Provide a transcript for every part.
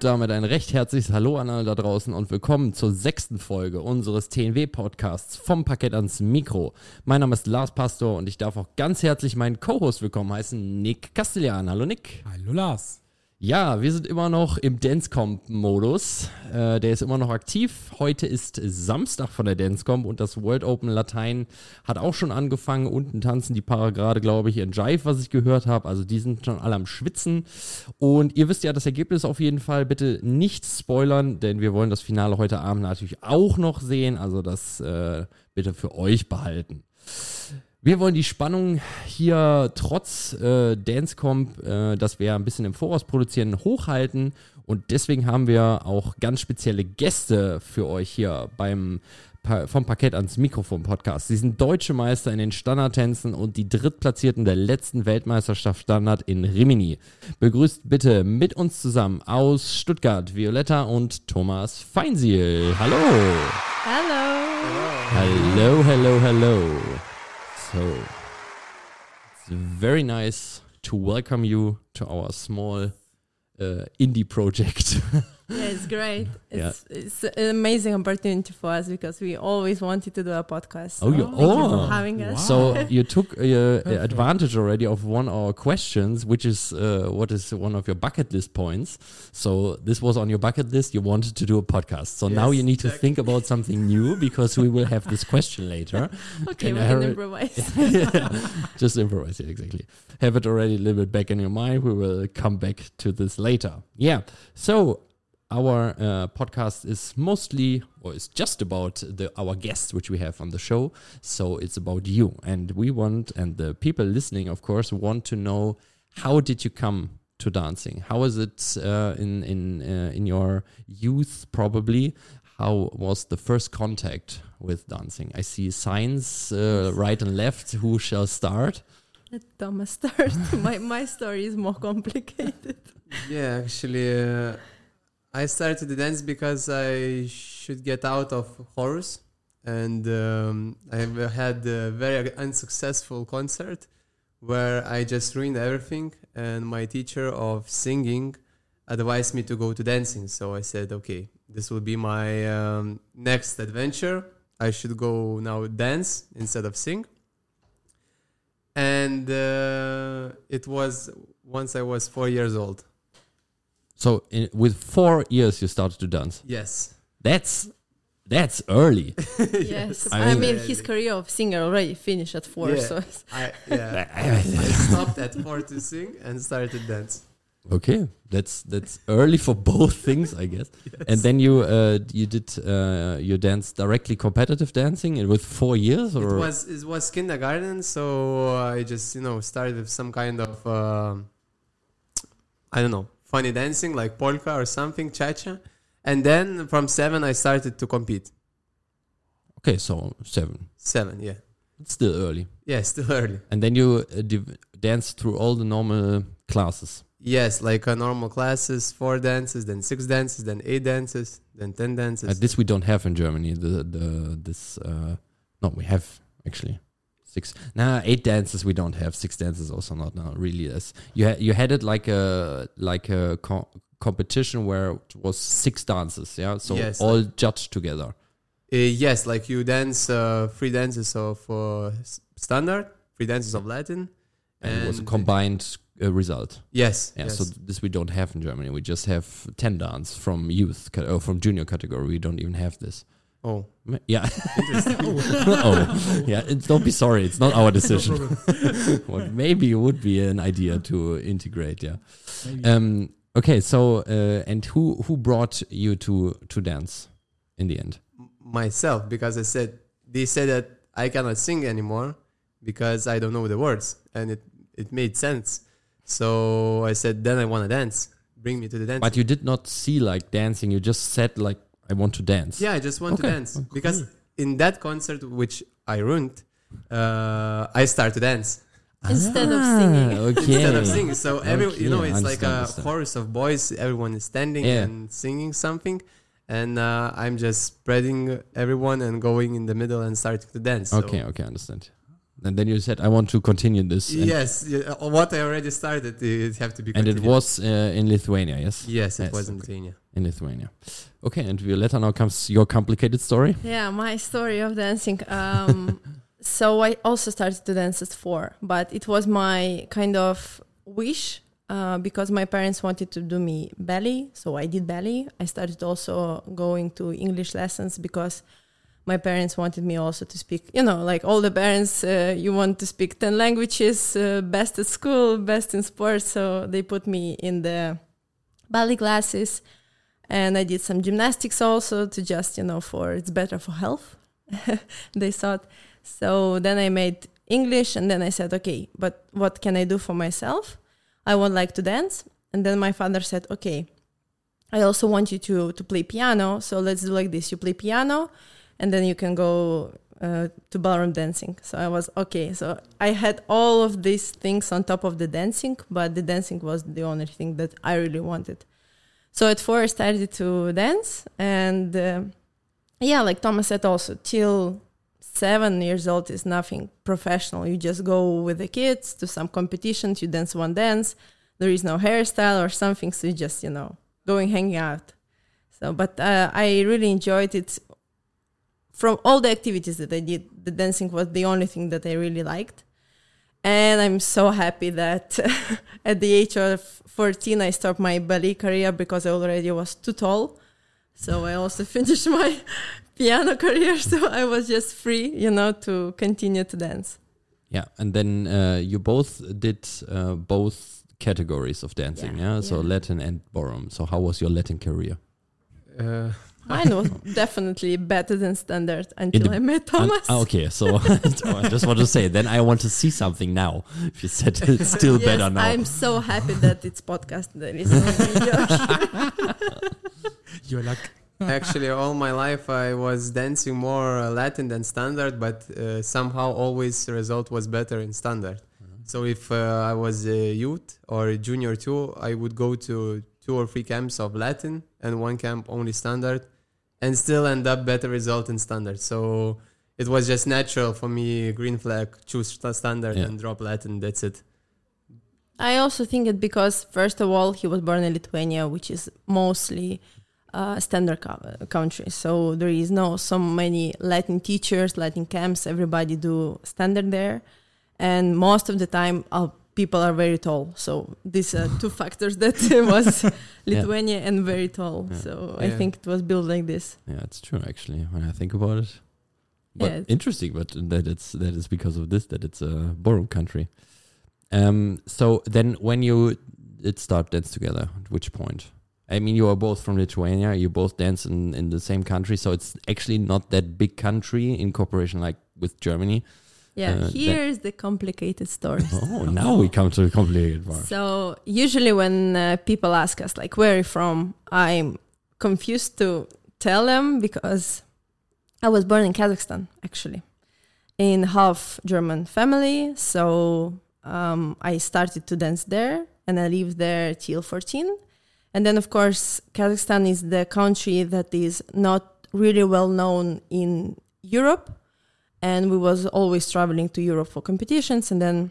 Damit ein recht herzliches Hallo an alle da draußen und willkommen zur sechsten Folge unseres TNW-Podcasts vom Parkett ans Mikro. Mein Name ist Lars Pastor und ich darf auch ganz herzlich meinen Co-Host willkommen heißen, Nick Castellan. Hallo Nick. Hallo Lars. Ja, wir sind immer noch im Dancecomp-Modus. Äh, der ist immer noch aktiv. Heute ist Samstag von der Dancecomp und das World Open Latein hat auch schon angefangen. Unten tanzen die Paare gerade, glaube ich, in Jive, was ich gehört habe. Also die sind schon alle am Schwitzen. Und ihr wisst ja das Ergebnis auf jeden Fall. Bitte nicht spoilern, denn wir wollen das Finale heute Abend natürlich auch noch sehen. Also das äh, bitte für euch behalten. Wir wollen die Spannung hier trotz äh, Dancecomp, äh, dass wir ein bisschen im Voraus produzieren, hochhalten. Und deswegen haben wir auch ganz spezielle Gäste für euch hier beim vom Parkett ans Mikrofon Podcast. Sie sind deutsche Meister in den Standardtänzen und die Drittplatzierten der letzten Weltmeisterschaft Standard in Rimini. Begrüßt bitte mit uns zusammen aus Stuttgart Violetta und Thomas Feinsiel. Hallo. Hallo. Hallo, hallo, hallo. So, it's very nice to welcome you to our small uh, indie project. yeah, it's great. It's, yeah. it's an amazing opportunity for us because we always wanted to do a podcast. Oh, so you, oh, you having us. Wow. So you took uh, advantage already of one of our questions, which is uh, what is one of your bucket list points. So this was on your bucket list. You wanted to do a podcast. So yes, now you need to think about something new because we will have this question later. okay, we can improvise. yeah, just improvise. it exactly. Have it already a little bit back in your mind. We will come back to this later. Yeah. So our uh, podcast is mostly or is just about the our guests which we have on the show. So it's about you. And we want and the people listening of course want to know how did you come to dancing? How is it uh, in in uh, in your youth probably? How was the first contact with dancing? I see signs uh, right and left. Who shall start? Let Tomas start. My my story is more complicated. Yeah actually uh, I started to dance because I should get out of horrors, and um, I had a very unsuccessful concert where I just ruined everything. And my teacher of singing advised me to go to dancing. So I said, okay, this will be my um, next adventure. I should go now dance instead of sing. And uh, it was once I was four years old. So in, with four years, you started to dance. Yes. That's that's early. yes, I mean, I mean his career of singer already finished at four. Yeah. So I, yeah. I stopped at four to sing and started to dance. Okay, that's that's early for both things, I guess. yes. And then you uh, you did uh, you danced directly competitive dancing with four years, or it was it was kindergarten. So I just you know started with some kind of uh, I don't know funny dancing like polka or something, cha-cha. And then from seven, I started to compete. Okay, so seven. Seven, yeah. It's still early. Yeah, still early. And then you uh, dance through all the normal classes. Yes, like uh, normal classes, four dances, then six dances, then eight dances, then ten dances. Uh, this we don't have in Germany. The the this uh, no, we have actually six nah eight dances we don't have. Six dances also not now really is you had you had it like a like a co competition where it was six dances yeah? So yes, all like, judged together. Uh, yes like you dance uh, three dances of uh, standard three dances of latin and, and it was a combined uh, result. Yes yeah yes. so this we don't have in germany. We just have 10 dance from youth or from junior category. We don't even have this Oh, yeah. oh, yeah. don't be sorry. It's not our decision. well, maybe it would be an idea to integrate. Yeah. Um, okay. So, uh, and who who brought you to to dance in the end? Myself, because I said they said that I cannot sing anymore because I don't know the words, and it it made sense. So I said, then I want to dance. Bring me to the dance. But you did not see like dancing. You just said like I want to dance. Yeah, I just want okay. to dance okay. because in that concert which I ruined, uh, I start to dance instead ah, of singing. Okay. instead of singing, so every okay, you know it's like a chorus of boys. Everyone is standing yeah. and singing something, and uh, I'm just spreading everyone and going in the middle and starting to dance. Okay, so. okay, understand. And then you said, I want to continue this. And, yes, yeah, uh, what I already started, it have to be. and it was uh, in Lithuania, yes? Yes, it Yes, was in okay. Lithuania. In Lithuania. Okay, and Violetta, now comes your complicated story. Yeah, my story of dancing. Um, so I also started to dance at four, but it was my kind of wish uh, because my parents wanted to do me ballet, so I did ballet. I started also going to English lessons because my parents wanted me also to speak. You know, like all the parents, uh, you want to speak ten languages, uh, best at school, best in sports. So they put me in the ballet classes and I did some gymnastics also to just you know for it's better for health. they thought. So then I made English, and then I said, okay, but what can I do for myself? I would like to dance, and then my father said, okay, I also want you to to play piano. So let's do like this: you play piano, and then you can go uh, to ballroom dancing. So I was okay. So I had all of these things on top of the dancing, but the dancing was the only thing that I really wanted. So at four, I started to dance, and uh, yeah, like Tomas said, also till seven years old is nothing professional. You just go with the kids to some competitions, you dance one dance. There is no hairstyle or something, so you just you know going hanging out. So, but uh, I really enjoyed it. From all the activities that I did, the dancing was the only thing that I really liked. And I'm so happy that at the age of 14, I stopped my ballet career because I already was too tall. So I also finished my piano career. So I was just free, you know, to continue to dance. Yeah, and then uh, you both did uh, both categories of dancing, yeah? Yeah, So yeah. Latin and ballroom. So how was your Latin career? Uh, Mine was definitely better than standard until the- I met Tomas. ah, okay, so, so I just want to say, then I want to see something now. If you said it's still Yes, better now. I'm so happy that it's podcast. There is no video. You're like, Actually, all my life I was dancing more uh, Latin than standard, but uh, somehow always the result was better in standard. So if uh, I was a youth or a junior too, I would go to two or three camps of Latin and one camp only standard, and still end up better result in standard. So it was just natural for me. Green flag, choose sta- standard Yeah. and drop Latin. That's it. I also think it because, first of all, he was born in Lithuania, which is mostly uh, standard co- country. So there is no so many Latin teachers, Latin camps. Everybody do standard there, and most of the time, uh, people are very tall. So these are two factors that was Lithuania and very tall. Yeah. So I think it was built like this. yeah, it's true actually. When I think about it, but Yeah. interesting. But that it's that is because of this that it's a ballroom country. Um. So then, when you did start dance together, at which point? I mean, you are both from Lithuania. You both dance in in the same country, so it's actually not that big country in cooperation like with Germany. Yeah, Uh, here's the complicated story. Oh, now we come to the complicated part. So usually when uh, people ask us like where are you from, I'm confused to tell them because I was born in Kazakhstan actually, in half German family. So um, I started to dance there and I lived there till 14. And then of course Kazakhstan is the country that is not really well known in Europe. And we was always traveling to Europe for competitions. And then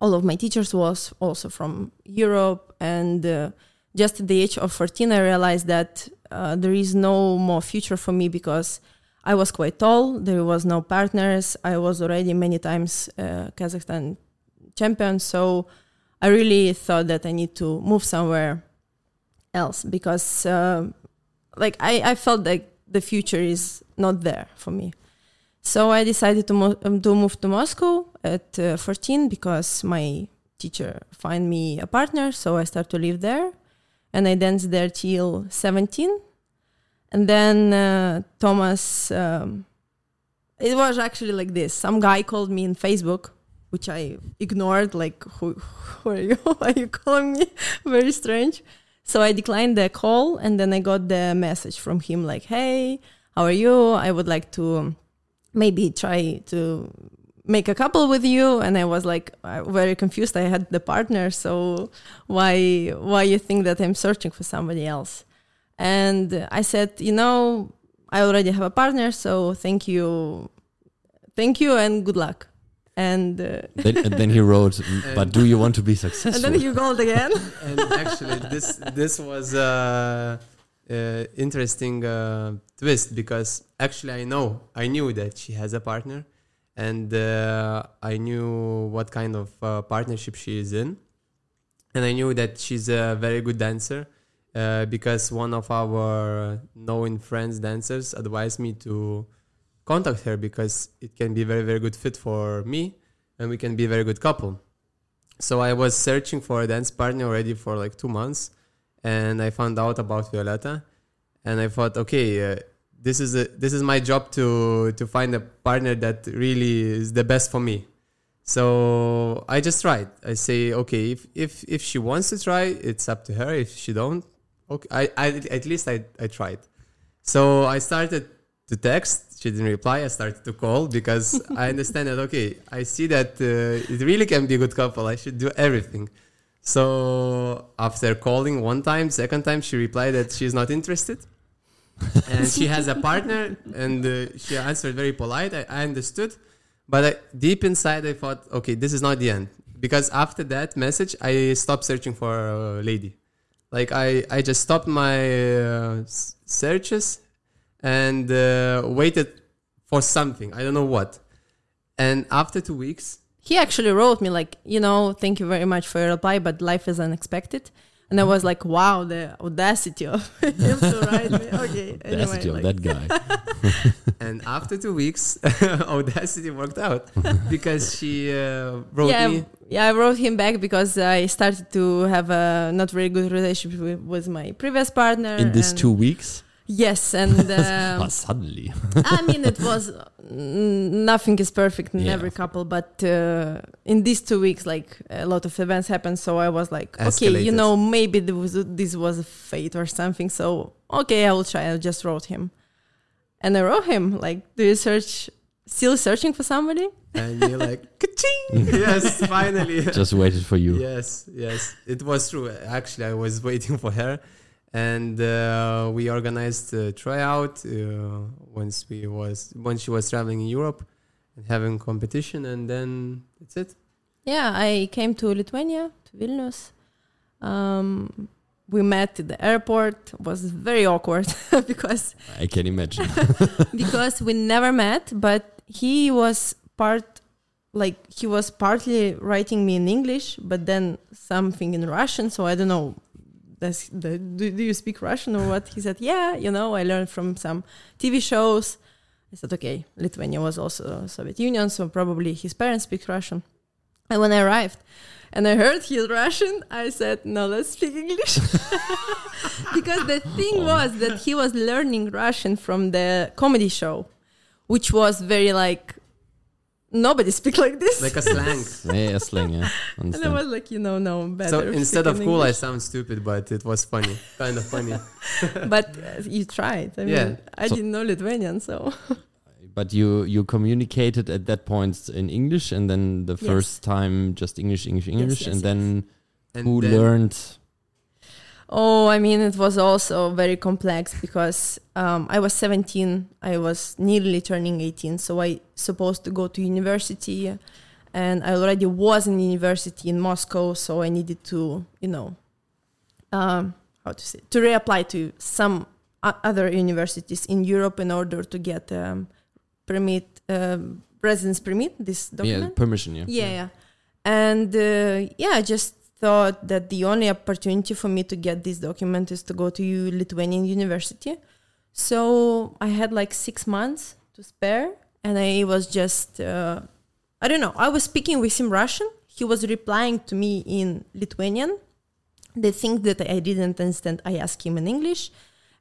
all of my teachers was also from Europe. And uh, just at the age of 14 I realized that uh, there is no more future for me because I was quite tall. There was no partners. I was already many times uh, Kazakhstan champion. So I really thought that I need to move somewhere else because uh, like I, I felt like the future is not there for me so I decided to, mo- um, to move to Moscow at uh, 14 because my teacher find me a partner. So I start to live there, and I danced there till 17. And then uh, Tomas, um, it was actually like this. Some guy called me in Facebook, which I ignored. Like, who, who are you? Why are you calling me? Very strange. So I declined the call, and then I got the message from him like, "Hey, how are you? I would like to." Maybe try to make a couple with you. And i was like uh, very confused. I had the partner. So why why you think that i'm searching for somebody else? And i said you know i already have a partner. So thank you thank you and good luck. And uh, then, and then he wrote, "But do you want to be successful?" and then he called again. and actually this this was a uh, interesting uh, twist because actually I know I knew that she has a partner and uh, I knew what kind of uh, partnership she is in. And I knew that she's a very good dancer uh, because one of our known friends dancers advised me to contact her because it can be very very good fit for me and we can be a very good couple. So I was searching for a dance partner already for like two months, and I found out about Violetta, and I thought, okay, uh, this is a, this is my job to to find a partner that really is the best for me. So I just tried. I say, okay, if if if she wants to try, it's up to her. If she don't, okay, I, I at least I I tried. So I started to text. She didn't reply. I started to call because I understand that, okay, I see that uh, it really can be a good couple. I should do everything. So after calling one time, second time, she replied that she's not interested. And she has a partner and uh, she answered very polite. I, I understood. But I, deep inside, I thought, okay, this is not the end. Because after that message, I stopped searching for a lady. Like I, I just stopped my uh, searches and uh, waited for something. I don't know what. And after two weeks, he actually wrote me like, you know, thank you very much for your reply, but life is unexpected. And I was like, wow, the audacity of him to write me. Okay, anyway, Audacity of like- that guy. and after two weeks, Audacity worked out because she uh, wrote yeah, me. yeah, I wrote him back because I started to have a not very good relationship with, with my previous partner. In these two weeks, Yes, and um, suddenly. I mean, it was nothing is perfect in Yeah. every couple, but uh, in these two weeks, like a lot of events happened, so I was like, okay, you know, maybe there was, this was a fate or something. So okay, I will try. I just wrote him, and I wrote him like, do you search? Still searching for somebody? And you're like, ka-ching! yes, finally. Just waited for you. Yes, yes, it was true. Actually, I was waiting for her, and uh, we organized a tryout uh, once we was when she was traveling in Europe and having competition, and then that's it. Yeah, I came to Lithuania, to Vilnius. Um, we met at the airport. It was very awkward because I can imagine. because we never met, but he was part like he was partly writing me in English, but then something in Russian. So I don't know. Does the, do, do you speak Russian or what? He said, yeah, you know, I learned from some TV shows. I said, okay, Lithuania was also Soviet Union, so probably his parents speak Russian. And when I arrived and I heard he's Russian, I said, no, let's speak English. because the thing was that he was learning Russian from the comedy show, which was very like, nobody speak like this. Like a slang. yeah, a slang, yeah. and I was like, you know, no, better. so instead of in cool, I sound stupid, but it was funny, kind of funny. but uh, you tried. I mean, I So- didn't know Lithuanian, so But you you communicated at that point in English, and then the Yes. first time just English, English, English, yes, and yes. then And who then- learned? Oh, I mean, it was also very complex because um, I was 17. I was nearly turning 18, so I supposed to go to university, and I already was in university in Moscow, so I needed to, you know, um, how to say, to reapply to some other universities in Europe in order to get um, permit, um, residence permit. This document. Yeah, permission. Yeah. Yeah, yeah. And uh, yeah, just thought that the only opportunity for me to get this document is to go to Lithuanian university. So I had like six months to spare, and I was just, uh, I don't know, I was speaking with him Russian. He was replying to me in Lithuanian. The thing that I didn't understand, I asked him in English.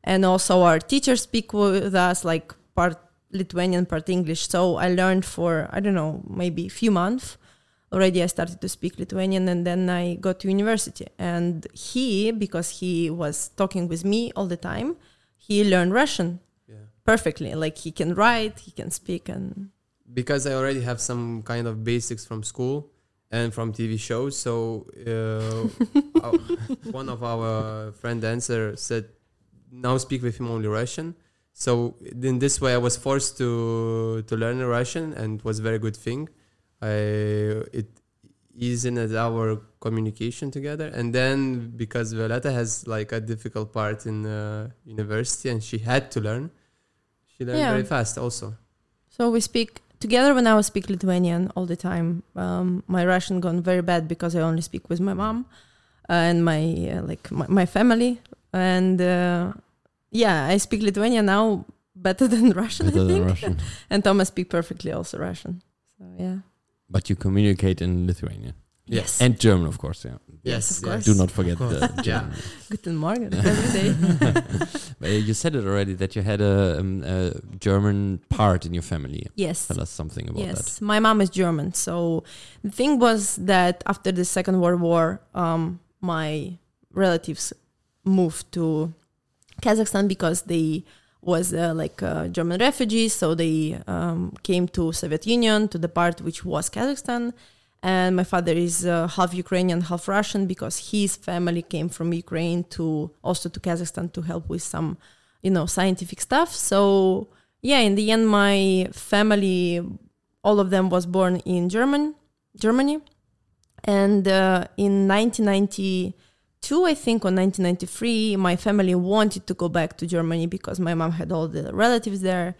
And also, our teachers speak with us like part Lithuanian, part English. So I learned for, I don't know, maybe a few months already I started to speak Lithuanian and then I got to university. And he, because he was talking with me all the time, he learned Russian Yeah. perfectly. Like he can write, he can speak, and because I already have some kind of basics from school and from TV shows. So uh, one of our friend dancer said, "Now speak with him only Russian." So in this way, I was forced to to learn Russian, and it was a very good thing. I it easing our communication together. And then because Violetta has like a difficult part in uh, university and she had to learn, she learned Yeah. very fast also. So we speak together when I speak Lithuanian all the time. Um, my Russian gone very bad because I only speak with my mom and my uh, like my, my family. And uh, yeah, I speak Lithuanian now better than Russian. Better I than think. Russian. and Tomas speak perfectly also Russian. So yeah. But you communicate in Lithuanian. Yes. And German, of course, yeah. Yes, of course. Do not forget Of course. the Yeah. German. Guten Morgen every day. You said it already that you had a, um, a German part in your family. yes. Tell us something about that. yes, my mom is German. So the thing was that after the Second World War, um, my relatives moved to Kazakhstan because they was uh, like uh, German refugees, so they um, came to Soviet Union to the part which was Kazakhstan. And my father is uh, half Ukrainian, half Russian because his family came from Ukraine to also to Kazakhstan to help with some, you know, scientific stuff. So yeah, in the end, my family, all of them, was born in German, Germany, and uh, in 1990. I think, or 1993, my family wanted to go back to Germany because my mom had all the relatives there.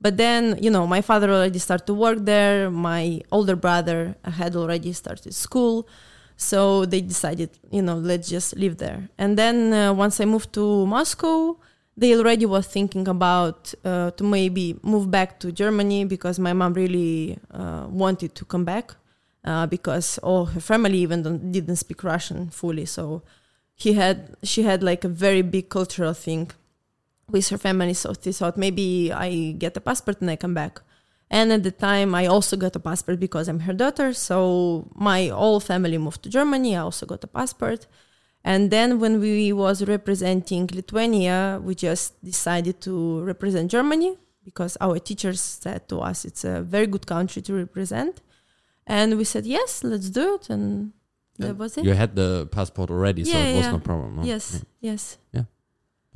But then, you know, my father already started to work there. My older brother had already started school. So they decided, you know, let's just live there. And then uh, once I moved to Moscow, they already were thinking about uh, to maybe move back to Germany because my mom really uh, wanted to come back uh, because all her family even didn't speak Russian fully. So he had she had like a very big cultural thing with her family. So she thought maybe I get a passport and I come back. And at the time, I also got a passport because I'm her daughter. So my whole family moved to Germany. I also got a passport. And then when we was representing Lithuania, we just decided to represent Germany because our teachers said to us it's a very good country to represent. And we said, yes, let's do it. And that was it. You had the passport already, so it was no problem. no? Yes, yes. Yeah.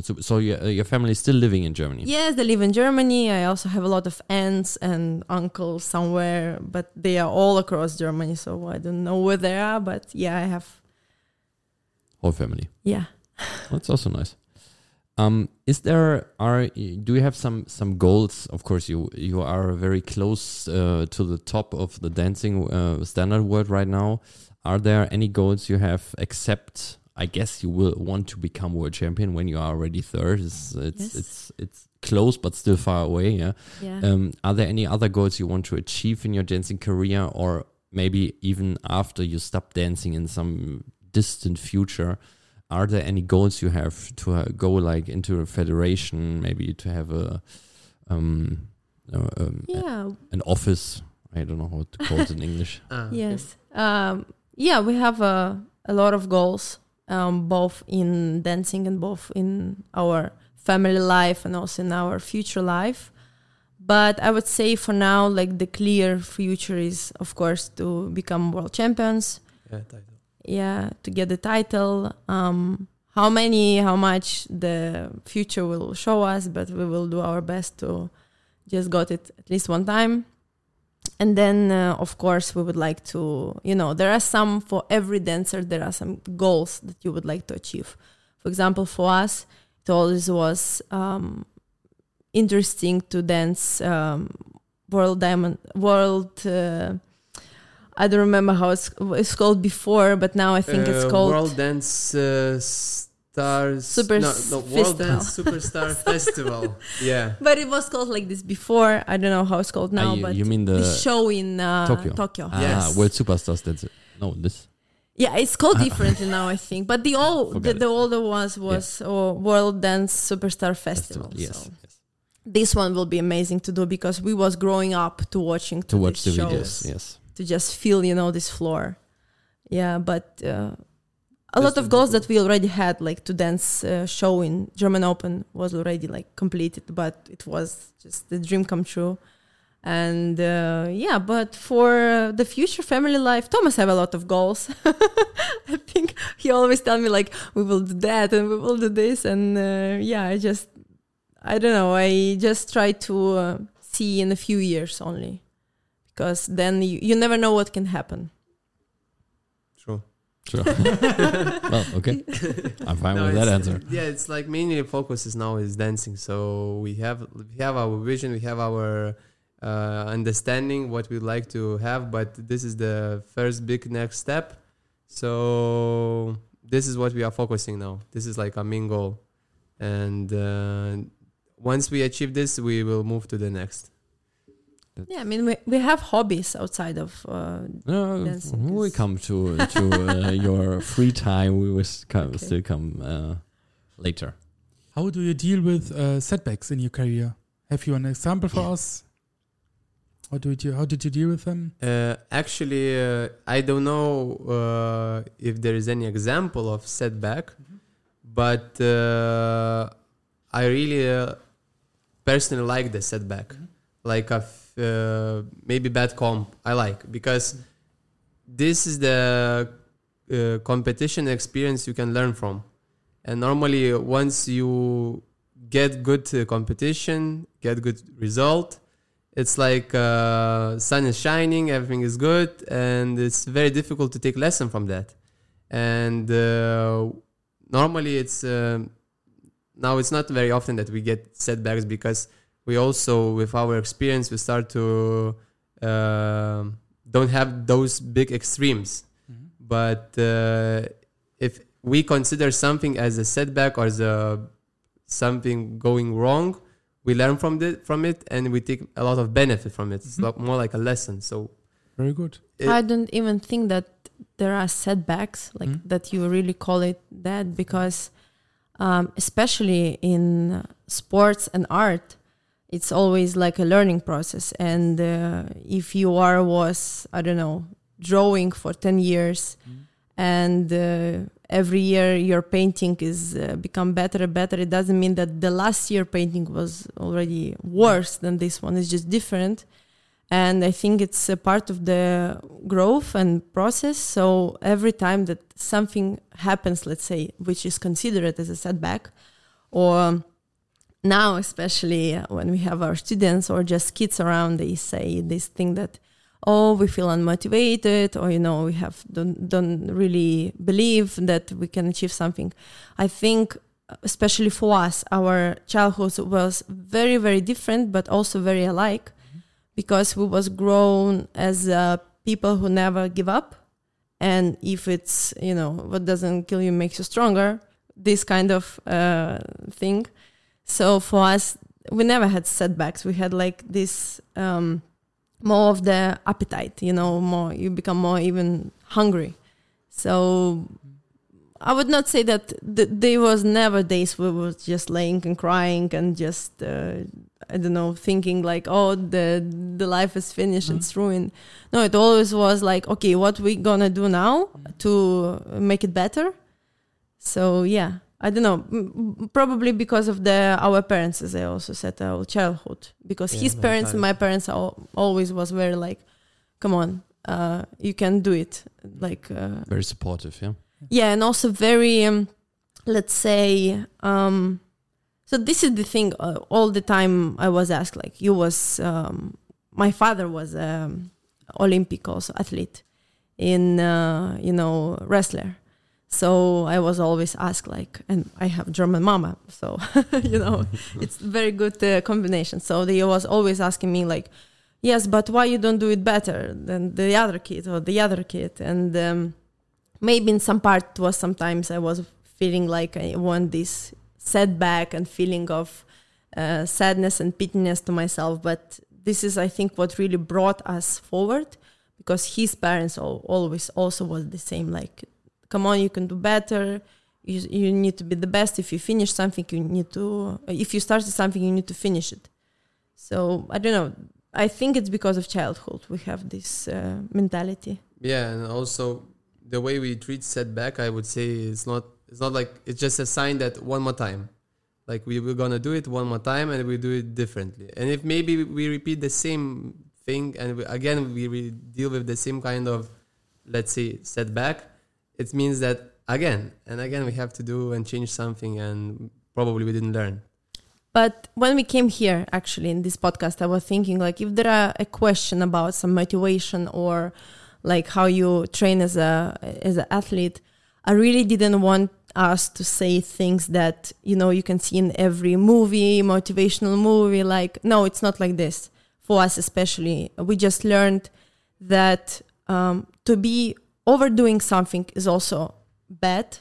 So, so your, your family is still living in Germany? Yes, they live in Germany. I also have a lot of aunts and uncles somewhere, but they are all across Germany. So I don't know where they are, but yeah, I have. Whole family. Yeah. That's also nice. Um, is there are do you have some some goals? Of course, you you are very close uh, to the top of the dancing uh, standard world right now. Are there any goals you have? Except, I guess you will want to become world champion when you are already third. It's it's Yes. it's, it's close but still far away. Yeah. Yeah. Um, are there any other goals you want to achieve in your dancing career, or maybe even after you stop dancing in some distant future? Are there any goals you have to uh, go like into a federation, maybe to have a um, uh, um, a- yeah. an office? I don't know how to call it in English. Okay. Yes. Um, yeah, we have a, a lot of goals, um, both in dancing and both in our family life and also in our future life. But I would say for now, like the clear future is, of course, to become world champions. Yeah, title. Yeah, to get the title. Um, how many, how much the future will show us, but we will do our best to just got it at least one time and then uh, of course we would like to you know there are some for every dancer there are some goals that you would like to achieve. For example for us it always was um, interesting to dance um, world diamond world uh, i don't remember how it's, it's called before but now i think it's Uh, called World Dance uh, Stars. Super no, no, World Festival. Dance Superstar Festival. Yeah. but it was called like this before i don't know how it's called now Ah, you, but you mean the, the show in uh, Tokyo. tokyo ah, Yes. World Superstars? That's it. No, this. Yeah, it's called differently now, I think. But the old, the, the older ones was uh, World Dance Superstar Festival. Yes. So yes. this one will be amazing to do because we was growing up to watching To watch the these videos. Yes. to just feel, you know, this floor. Yeah, but uh, a lot of goals that we already had, like to dance uh, show in German Open, was already like completed, but it was just the dream come true. And uh, yeah, but for the future family life, Tomas have a lot of goals. I think he always tell me like we will do that and we will do this, and uh, yeah, I just I don't know. I just try to uh, see in a few years only, because then you, you never know what can happen. Sure. well, okay. I'm fine No, with that answer. Yeah, it's like mainly the focus is now is dancing. So we have we have our vision, we have our uh, understanding what we'd like to have, but this is the first big next step. So this is what we are focusing now. This is like our main goal, and uh, once we achieve this, we will move to the next. Yeah, I mean we, we have hobbies outside of uh, No, Dancing we come to to uh, your free time, we will come, Okay. still come uh, later. How do you deal with uh, setbacks in your career? Have you an example for us? How did you How did you deal with them? Uh, actually, uh, I don't know uh, if there is any example of setback, but uh, I really uh, personally like the setback, like a uh, maybe bad comp. I like because this is the uh, competition experience you can learn from, and normally once you get good uh, competition, get good result it's like uh, sun is shining everything is good and it's very difficult to take lesson from that and uh, normally it's now it's not very often that we get setbacks because we also with our experience we start to uh, don't have those big extremes but uh, if we consider something as a setback or as a something going wrong we learn from it from it and we take a lot of benefit from it it's Mhm. lot more like a lesson so Very good. it, I don't even think that there are setbacks like Mhm. that you really call it that because um, especially in sports and art it's always like a learning process. And uh, if you are was i don't know drawing for 10 years and uh, every year your painting is uh, become better and better it doesn't mean that the last year painting was already worse than this one. It's just different. And i think it's a part of the growth and process. So every time that something happens let's say which is considered as a setback or now especially uh, when we have our students or just kids around they say this thing that oh we feel unmotivated or you know we have don't, don't really believe that we can achieve something. I think especially for us our childhood was very very different but also very alike because we was grown as uh, people who never give up and if it's you know what doesn't kill you makes you stronger this kind of uh, thing so for us we never had setbacks. We had like this um, more of the appetite you know more you become more even hungry. So i would not say that th- there was never days where we were just laying and crying and just uh, i don't know thinking like oh the the life is finished it's ruined. No it always was like okay what we gonna do now to make it better? So yeah i don't know probably because of the our parents as i also said our childhood. Because Yeah, his parents and my parents al- always was very like come on uh, you can do it. Like uh, Very supportive, yeah. yeah and also very um, let's say um so this is the thing uh, all the time i was asked like you was um my father was um olympic also athlete in uh, you know wrestler so i was always asked like and i have german mama so you know it's very good uh, combination so they was always asking me like yes but why you don't do it better than the other kid or the other kid and um, maybe in some part it was sometimes I was feeling like I want this setback and feeling of uh, sadness and pityness to myself. But this is, I think, what really brought us forward because his parents al- always also was the same. Like, come on, you can do better. You, you need to be the best. If you finish something, you need to. If you started something, you need to finish it. So I don't know. I think it's because of childhood we have this uh, mentality. yeah and also the way we treat setback i would say it's not it's not like it's just a sign that one more time like we we're gonna do it one more time and we do it differently and if maybe we repeat the same thing and we, again we, we deal with the same kind of let's say setback it means that again and again we have to do and change something and probably we didn't learn But when we came here, actually, in this podcast, I was thinking like if there are a question about some motivation or like how you train as a as an athlete, I really didn't want us to say things that you know you can see in every movie, motivational movie. Like no, it's not like this. For us, especially, we just learned that um, to be overdoing something is also bad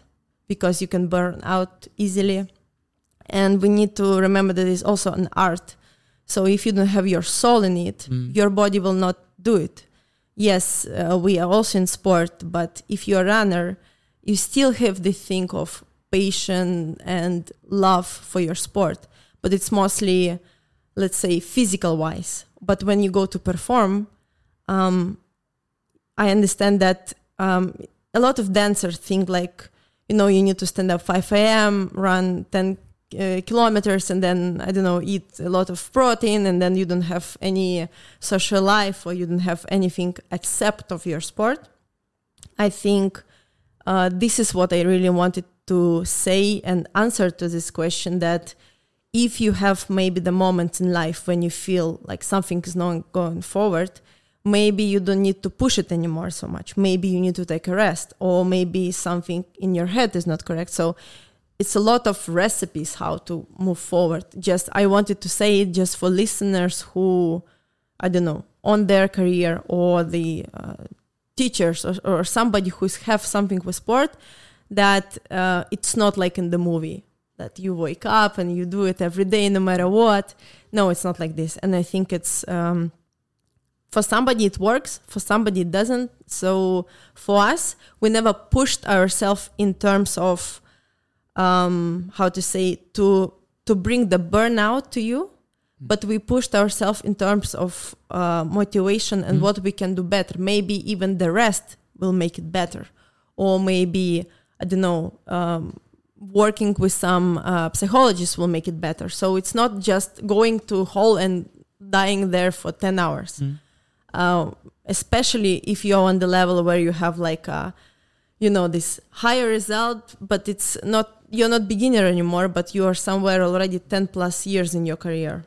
because you can burn out easily. And we need to remember that it's also an art. So if you don't have your soul in it Mm. your body will not do it. Yes uh, we are also in sport but if you're a runner you still have the thing of passion and love for your sport. But it's mostly let's say physical wise. But when you go to perform um, i understand that um, a lot of dancers think like you know you need to stand up 5 a.m run 10 uh, kilometers and then i don't know eat a lot of protein and then you don't have any social life or you don't have anything except of your sport. I think uh, this is what i really wanted to say and answer to this question that if you have maybe the moments in life when you feel like something is not going forward maybe you don't need to push it anymore so much. Maybe you need to take a rest or maybe something in your head is not correct. So it's a lot of recipes how to move forward. Just i wanted to say it just for listeners who i don't know on their career or the uh, teachers or, or somebody who's have something with sport that uh, it's not like in the movie that you wake up and you do it every day no matter what. No it's not like this. And i think it's um, for somebody it works for somebody it doesn't. So for us we never pushed ourselves in terms of um, how to say to to bring the burnout to you but we pushed ourselves in terms of uh, motivation and Mhm. what we can do better. Maybe even the rest will make it better. Or maybe i don't know um, working with some uh, psychologists will make it better. So it's not just going to hall and dying there for 10 hours. Mm. Uh, especially if you're on the level where you have like a you know this higher result but it's not you're not beginner anymore but you are somewhere already 10 plus years in your career.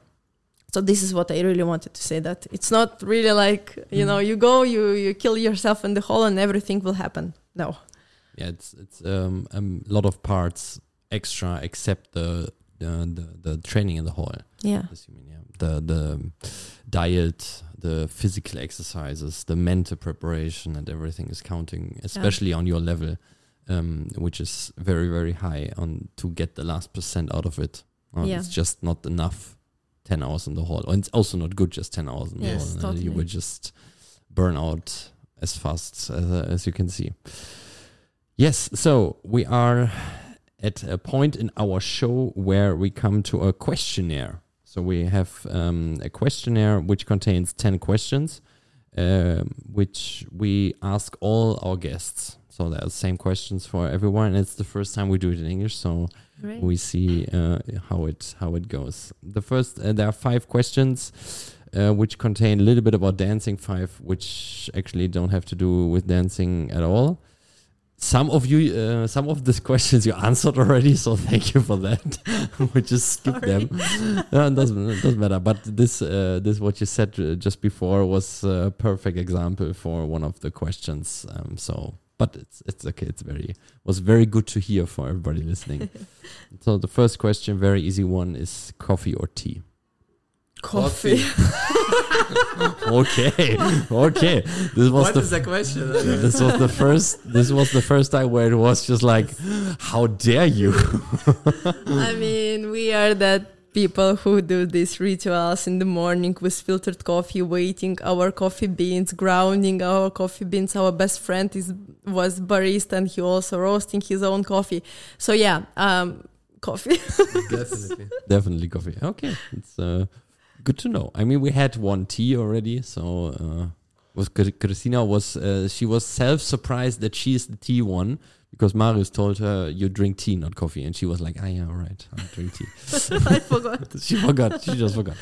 So this is what i really wanted to say that it's not really like you know you go you you kill yourself in the hole and everything will happen. No. Yeah, it's it's um, a lot of parts extra except the the the, the training in the hall. yeah. Mean, yeah. The the diet, the physical exercises, the mental preparation, and everything is counting, especially on your level, um, which is very very high on to get the last percent out of it. Uh, Yeah. It's just not enough. Ten hours in the hall, and it's also not good. Just ten hours in the Yes, hall, Uh, you totally. will just burn out as fast as, as you can see. Yes, so we are at a point in our show where we come to a questionnaire. So we have um, a questionnaire which contains 10 questions, um, which we ask all our guests. So there are the same questions for everyone. And it's the first time we do it in English, so we see uh, how it how it goes. The first, uh, there are five questions, uh, which contain a little bit about dancing. Five, which actually don't have to do with dancing at all. Some of you, uh, some of these questions you answered already, so thank you for that. we just skip them. no, it doesn't it doesn't matter. But this uh, this what you said uh, just before was a perfect example for one of the questions. Um, so, but it's it's okay. It's very was very good to hear for everybody listening. so the first question, very easy one, is coffee or tea. coffee Okay, okay. This was What the is the question? this was the first this was the first time where it was just like how dare you I mean, we are that people who do these rituals in the morning with filtered coffee, waiting our coffee beans, grounding our coffee beans. Our best friend is was barista, and he also roasting his own coffee. So yeah, um, coffee. Definitely. definitely coffee okay it's uh, good to know. I mean we had one tea already so uh, was christina was uh, she was self-surprised that she is the tea one because marius told her you drink tea not coffee. And she was like ah yeah all right i drink tea. I forgot. she forgot. She just forgot.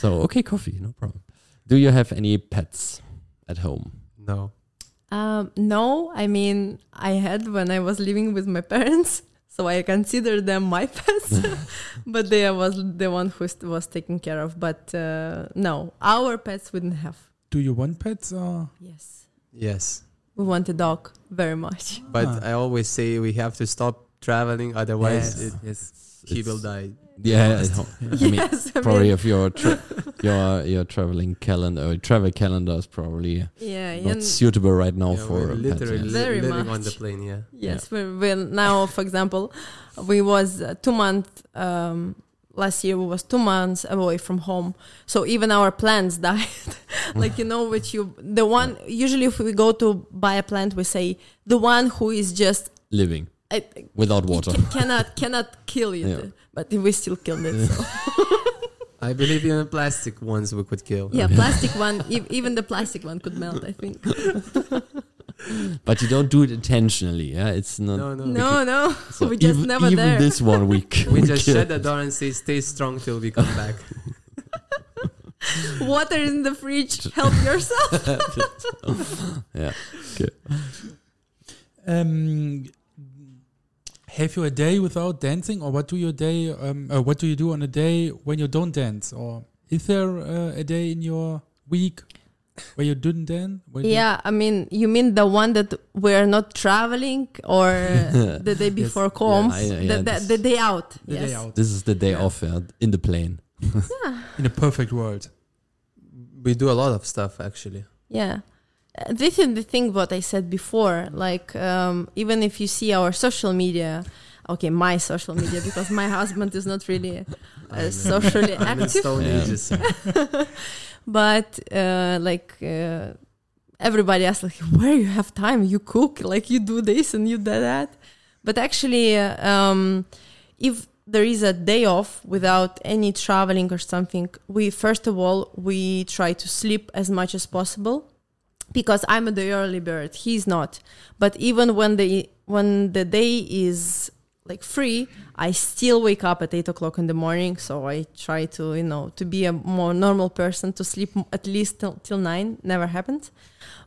So okay coffee no problem. Do you have any pets at home? No. Um, no, I mean, I had when I was living with my parents. So I consider them my pets. but they was the one who st- was taken care of. But uh, no, our pets wouldn't have. Do you want pets or? Yes, Yes, we want a dog very much. but Ah. I always say we have to stop traveling, otherwise Yes, it, yes. He will die. Yeah, I mean, yes, I probably mean, if your tra- your your traveling calendar, travel calendar is probably yeah, not suitable right now Yeah, for we're a pet, literally yeah. Very living on the plane. Yeah. Yes, we're, we're now, for example, we was uh, two months um, last year. We was two months away from home, so even our plants died. like you know, which you the one usually if we go to buy a plant, we say the one who is just living uh, without it water. cannot cannot kill it, Yeah. but we still killed it. So. I believe even plastic ones we could kill. yeah, plastic one, e- even the plastic one could melt. I think. But you don't do it intentionally. Yeah, it's not. No, no. No, no, so we just even, never even there. this one week. We just shut the door and say, "Stay strong till we come back." water in the fridge. Help yourself. yeah. Okay. Um, have you a day without dancing, or what do you day? Um, uh, what do you do on a day when you don't dance, or is there uh, a day in your week where you didn't dance? Where you- Yeah, I mean, you mean the one that we're not traveling or the day before com? I- yeah, the, the, the day out. the yes. day out This is the day off yeah, in the plane. in a perfect world. we do a lot of stuff actually. Yeah. This is the thing what I said before. Like, um, even if you see our social media, okay, my social media, because my husband is not really uh, socially active. Yeah. but uh, like uh, everybody asks like where you have time you cook like you do this and you do that but actually um, if there is a day off without any traveling or something we first of all we try to sleep as much as possible because i'm the early bird he's not. But even when the when the day is like free i still wake up at 8 o'clock in the morning so i try to you know to be a more normal person to sleep at least till, till 9 never happened.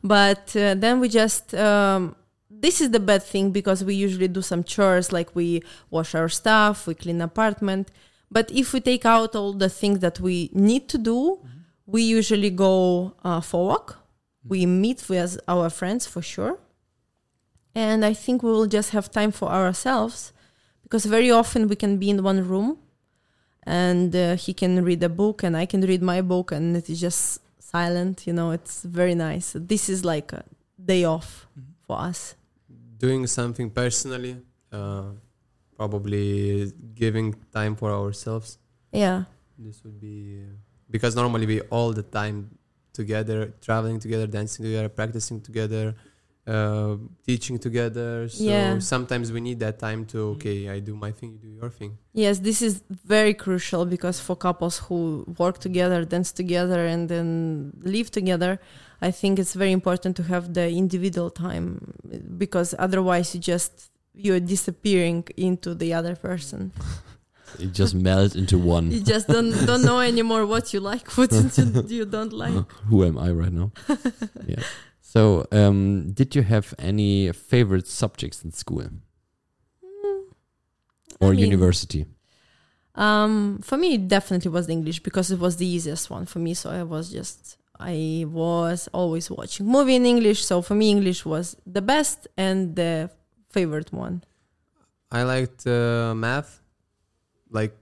But uh, then we just um, this is the bad thing because we usually do some chores like we wash our stuff we clean apartment. But if we take out all the things that we need to do we usually go uh, for walk we meet with our friends for sure. And i think we will just have time for ourselves because very often we can be in one room and uh, he can read a book and i can read my book and it is just silent you know it's very nice. This is like a day off for us. Doing something personally, uh, probably giving time for ourselves. yeah. This would be because normally we all the time together, traveling together, dancing together, practicing together, uh, teaching together. So Yeah. sometimes we need that time to okay, I do my thing, you do your thing. yes this is very crucial because for couples who work together dance together and then live together i think it's very important to have the individual time because otherwise you just you're disappearing into the other person It just melt into one. you just don't don't know anymore what you like what you, you don't like Who am I right now? yeah. So, um, did you have any favorite subjects in school or I mean- university? Um, for me, it definitely was English because it was the easiest one for me. So I was just, I was always watching movie in English. So for me, English was the best and the favorite one. I liked uh, math, like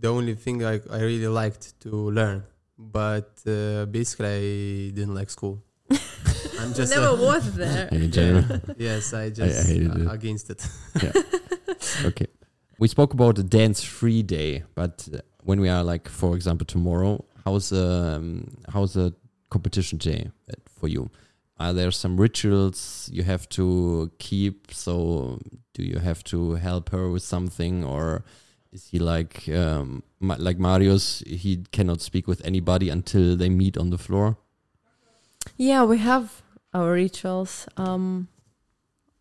the only thing I, I really liked to learn. But uh, basically, I didn't like school. I'm just Never a- was there. In general. yes, I just hated uh, it. against it. okay. We spoke about a dance free day, but uh, when we are like, for example, tomorrow, how's um, how's a competition day uh, for you? Are there some rituals you have to keep? So, do you have to help her with something, or is he like um, Ma- like Marius? He cannot speak with anybody until they meet on the floor. Yeah, we have our rituals. Um,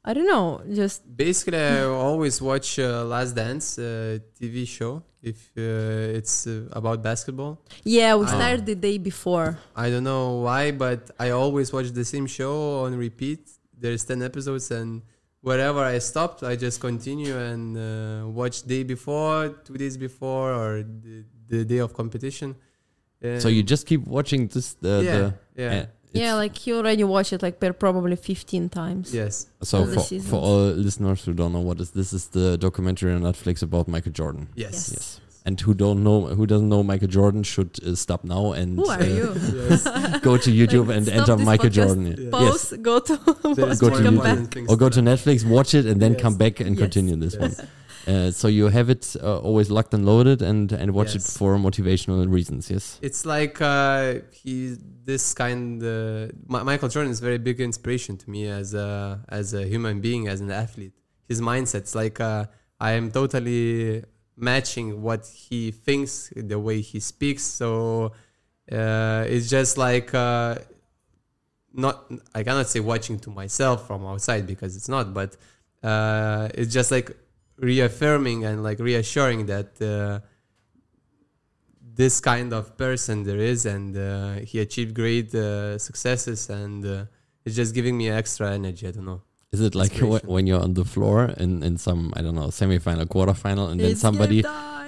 I don't know, just Basically, I always watch uh, Last Dance uh, TV show if uh, it's uh, about basketball. yeah, we Ah. started the day before. I don't know why, but I always watch the same show on repeat. There's ten episodes, and wherever I stopped, I just continue and uh, watch day before, two days before, or the, the day of competition. So you just keep watching this. The, yeah, the, yeah, uh, Yeah, like you already watched it like per probably 15 times. yes, So for, for all listeners who don't know what is this is the documentary on Netflix about Michael Jordan. yes, Yes. Yes. And who don't know who doesn't know Michael Jordan should uh, stop now and Who are uh, you? yes. go to YouTube Like, and enter Michael. Jordan. Yeah. Pause, go to There is Go to come YouTube. back. Or go to. Netflix, watch it, and then Yes. come back and Yes. continue this Yes. one. Uh, so you have it uh, always locked and loaded and, and watch it for motivational reasons, yes? It's like uh, he this kind. Uh, Mi- Michael Jordan is very big inspiration to me as a as a human being, as an athlete. His mindset's like uh, I am totally matching what he thinks, the way he speaks. So uh, it's just like uh, not. I cannot say watching to myself from outside because it's not, but uh, it's just like reaffirming and like reassuring that. Uh, this kind of person there is and uh, he achieved great uh, successes and it's just giving me extra energy i don't know Is it like w- when you're on the floor in, in some, I don't know, semifinal, quarterfinal, and then It's somebody.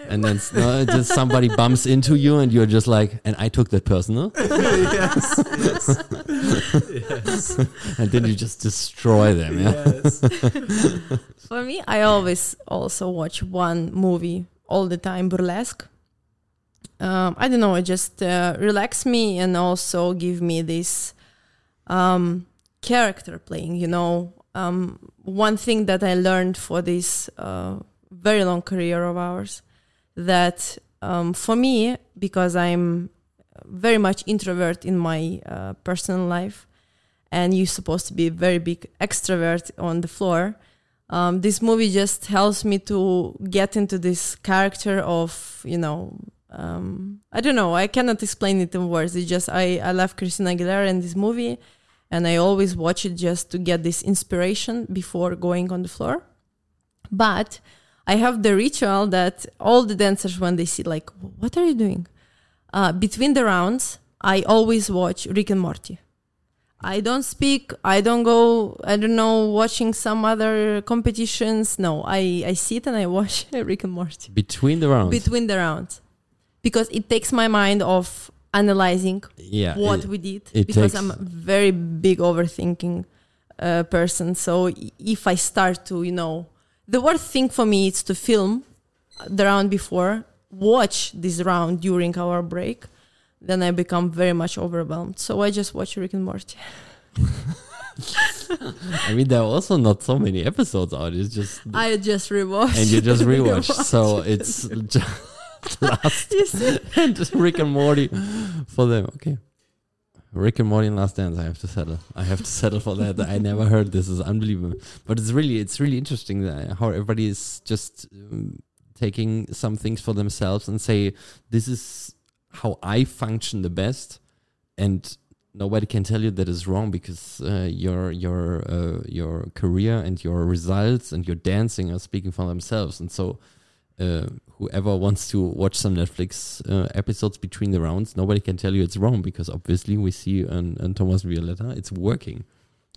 And then no, just somebody bumps into you, and you're just like, and I took that personal, yes yes yes and then you just destroy them. Yeah. yes For me, I always also watch one movie all the time, burlesque. Um, I don't know, it just uh, relax me and also give me this um, character playing. You know, um, one thing that I learned for this uh, very long career of ours that um, for me, because I'm very much introvert in my uh, personal life, and you're supposed to be a very big extrovert on the floor um, this movie just helps me to get into this character of you know um, i don't know i cannot explain it in words. It's just i, I love christina aguilera in this movie and i always watch it just to get this inspiration before going on the floor but i have the ritual that all the dancers when they see like what are you doing uh, between the rounds i always watch rick and morty I don't speak. I don't go. I don't know watching some other competitions. No, I I sit and I watch Rick and Morty Between the rounds. between the rounds because it takes my mind off analyzing yeah. what it- we did because I'm a very big overthinking uh, person. So if I start to, you know, the worst thing for me is to film the round before, watch this round during our break. Then I become very much overwhelmed. So I just watch Rick and Morty. I mean, there are also not so many episodes out. It's just I just rewatch. and you just rewatch. Rewatch so it's just last You and Rick and Morty for them. Okay. Rick and Morty and Last Dance. I have to settle. I have to settle for that. I never heard this. is unbelievable. But it's really, it's really interesting that how everybody is just um, taking some things for themselves and say, "This is how I function the best," and nobody can tell you that is wrong because uh, your your uh, your career and your results and your dancing are speaking for themselves. And so, uh, whoever wants to watch some Netflix uh, episodes between the rounds, nobody can tell you it's wrong because obviously we see on, on Tomas Violetta it's working.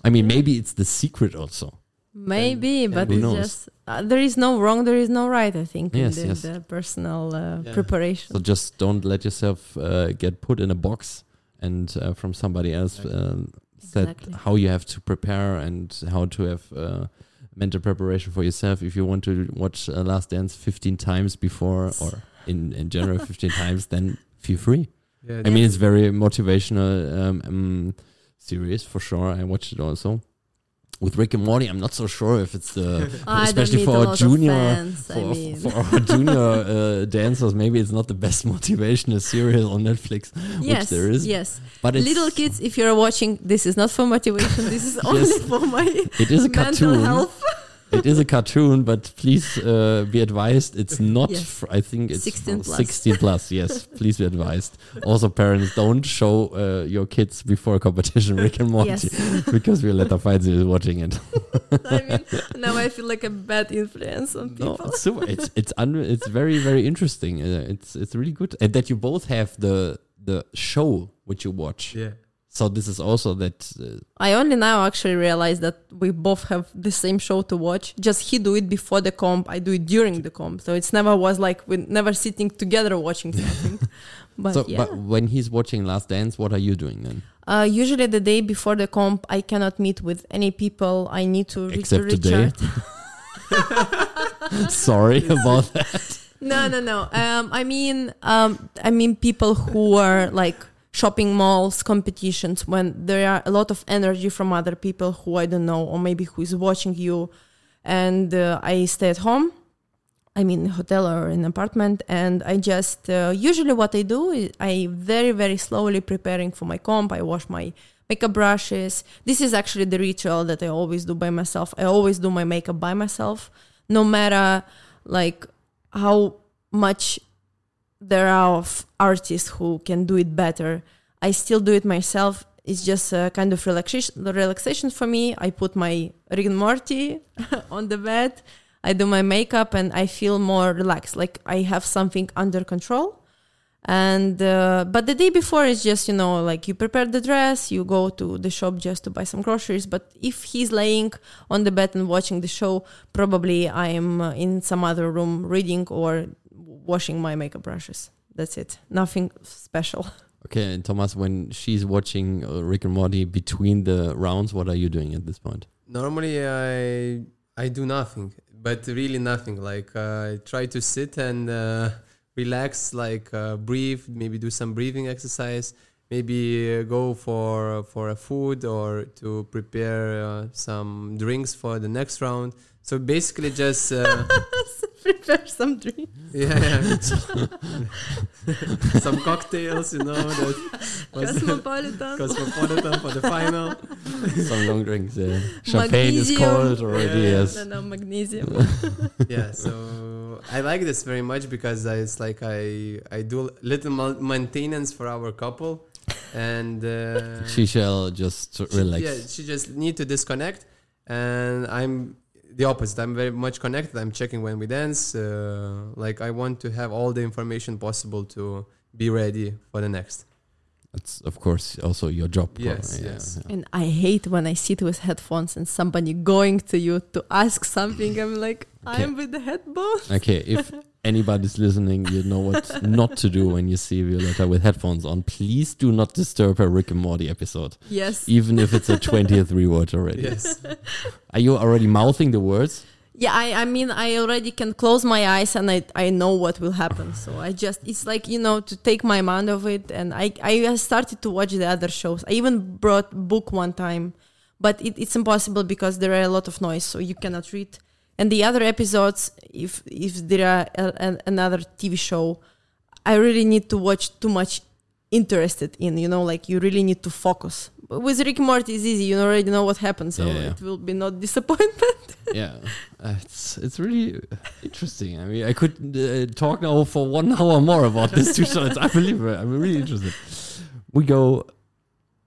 I mean, maybe it's the secret also. Maybe, and but who it's knows? just uh, there is no wrong, there is no right. I think Yes, in the, yes. the personal uh, Yeah. preparation. So just don't let yourself uh, get put in a box and uh, from somebody else uh, said how you have to prepare and how to have uh, mental preparation for yourself. If you want to watch uh, Last Dance 15 times before or in, in general 15 times, then feel free. yeah, I mean, it's very motivational um, um, series for sure. I watched it also. With Rick and Morty, I'm not so sure if it's the especially for our junior fans, I for, mean. for our junior uh, dancers, maybe it's not the best motivational serial on Netflix, yes, there is. yes. but it's Little kids, if you're watching, this is not for motivation. This is only Yes. for my it is a mental cartoon. health. It is a cartoon, but please uh, be advised, it's not. Yes. fr- I think it's 16 plus. 16 plus. Yes, please be advised. Also, parents, don't show uh, your kids before a competition Rick and Morty Yes, because Violetta Fainsil is watching it. I mean now I feel like a bad influence on No, people. it's super. It's it's un- it's very very interesting. Uh, it's it's really good, and that you both have the the show which you watch. yeah So this is also that. Uh, I only now actually realize that we both have the same show to watch. Just he do it before the comp, I do it during the comp. So it's never was like we're never sitting together watching something. but so, yeah. but when he's watching Last Dance, what are you doing then? Uh, usually the day before the comp, I cannot meet with any people. I need to Except today. Sorry about that. no, no, no. Um, I mean, um, I mean people who are like shopping malls competitions when there are a lot of energy from other people who I don't know or maybe who is watching you, and uh, I stay at home. I mean, hotel or an apartment, and I just uh, usually what I do is I very very slowly preparing for my comp. I wash my makeup brushes. This is actually the ritual that I always do by myself. I always do my makeup by myself, no matter like how much there are artists who can do it better. I still do it myself. It's just a kind of relaxation, relaxation for me. I put my Rick and Morty on the bed. I do my makeup and I feel more relaxed, like I have something under control. And uh, but the day before is just you know like you prepare the dress, you go to the shop just to buy some groceries. But if he's laying on the bed and watching the show, probably I'm uh, in some other room reading or washing my makeup brushes. That's it. Nothing special. Okay, and Tomas, when she's watching uh, Rick and Morty between the rounds, what are you doing at this point? Normally, I I do nothing, but really nothing. Like uh, I try to sit and uh, relax, like uh, breathe, maybe do some breathing exercise, maybe uh, go for for a food or to prepare uh, some drinks for the next round. So basically, just uh, Prepare some drink. yeah, yeah. some cocktails, you know, that was Cosmopolitan. cosmopolitan for the final. Some long drinks. Yeah. Champagne is cold already. Yeah, yes. No, no, magnesium. yeah so i like this very much because I, it's like i i do little maintenance for our couple and uh, She shall just relax. yeah she just need to disconnect and i'm the opposite i'm very much connected i'm checking when we dance uh, like i want to have all the information possible to be ready for the next That's of course also your job. Yes, yeah, yes. yeah. And I hate when I sit with headphones and somebody going to you to ask something. I'm like, I'm with the headphones. Okay, if anybody's listening, you know what not to do when you see Violetta with headphones on. Please do not disturb her Rick and Morty episode, Yes. even if it's a 20th rewatch already. yes Are you already mouthing the words? Yeah, I, I mean, I already can close my eyes and I, I know what will happen. So I just, it's like, you know, to take my mind of it. And I, I started to watch the other shows. I even brought book one time, but it, it's impossible because there are a lot of noise, so you cannot read. And the other episodes, if if there are a, an another TV show, I really need to watch too much interested in, you know, like you really need to focus. But with Rick and Morty, it's easy. You already know what happens, so Yeah, yeah. it will be not disappointment. yeah, uh, it's it's really interesting. I mean, I could uh, talk now for one hour more about these two shows. I believe it. I'm really interested. We go